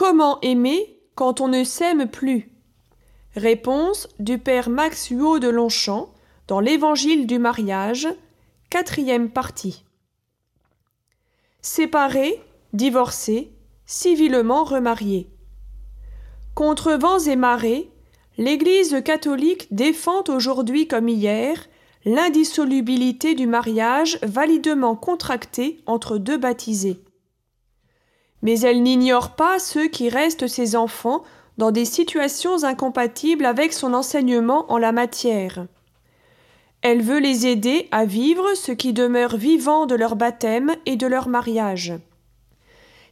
comment aimer quand on ne s'aime plus? Réponse du père Max Huot de Longchamp dans l'Évangile du mariage, quatrième partie. Séparés, divorcés, civilement remariés. Contre vents et marées, l'Église catholique défend aujourd'hui comme hier l'indissolubilité du mariage validement contracté entre deux baptisés. Mais elle n'ignore pas ceux qui restent ses enfants dans des situations incompatibles avec son enseignement en la matière. Elle veut les aider à vivre ce qui demeure vivant de leur baptême et de leur mariage.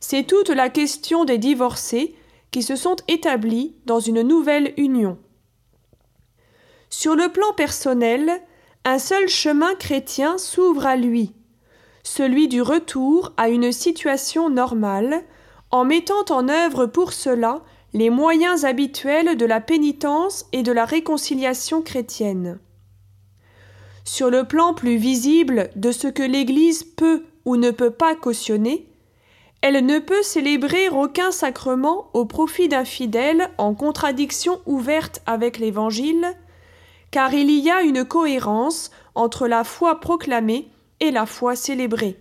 C'est toute la question des divorcés qui se sont établis dans une nouvelle union. Sur le plan personnel, un seul chemin chrétien s'ouvre à lui, celui du retour à une situation normale, en mettant en œuvre pour cela les moyens habituels de la pénitence et de la réconciliation chrétienne. Sur le plan plus visible de ce que l'Église peut ou ne peut pas cautionner, elle ne peut célébrer aucun sacrement au profit d'un fidèle en contradiction ouverte avec l'Évangile, car il y a une cohérence entre la foi proclamée et la foi célébrée.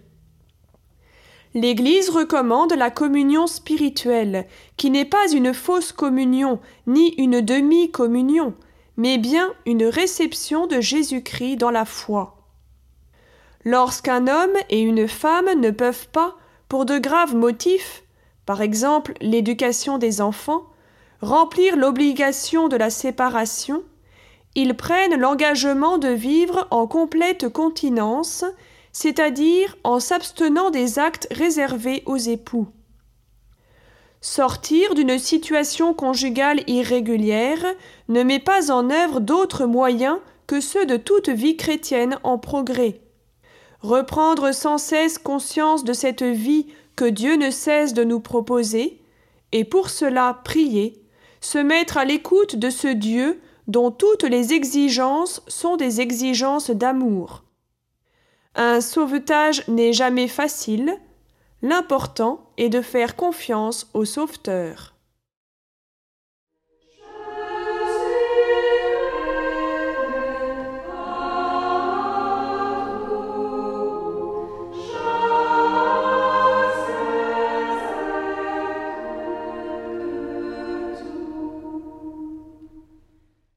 L'Église recommande la communion spirituelle, qui n'est pas une fausse communion, ni une demi-communion, mais bien une réception de Jésus-Christ dans la foi. Lorsqu'un homme et une femme ne peuvent pas, pour de graves motifs, par exemple l'éducation des enfants, remplir l'obligation de la séparation, ils prennent l'engagement de vivre en complète continence, c'est-à-dire en s'abstenant des actes réservés aux époux. Sortir d'une situation conjugale irrégulière ne met pas en œuvre d'autres moyens que ceux de toute vie chrétienne en progrès. Reprendre sans cesse conscience de cette vie que Dieu ne cesse de nous proposer, et pour cela prier, se mettre à l'écoute de ce Dieu dont toutes les exigences sont des exigences d'amour. Un sauvetage n'est jamais facile, l'important est de faire confiance au sauveteur.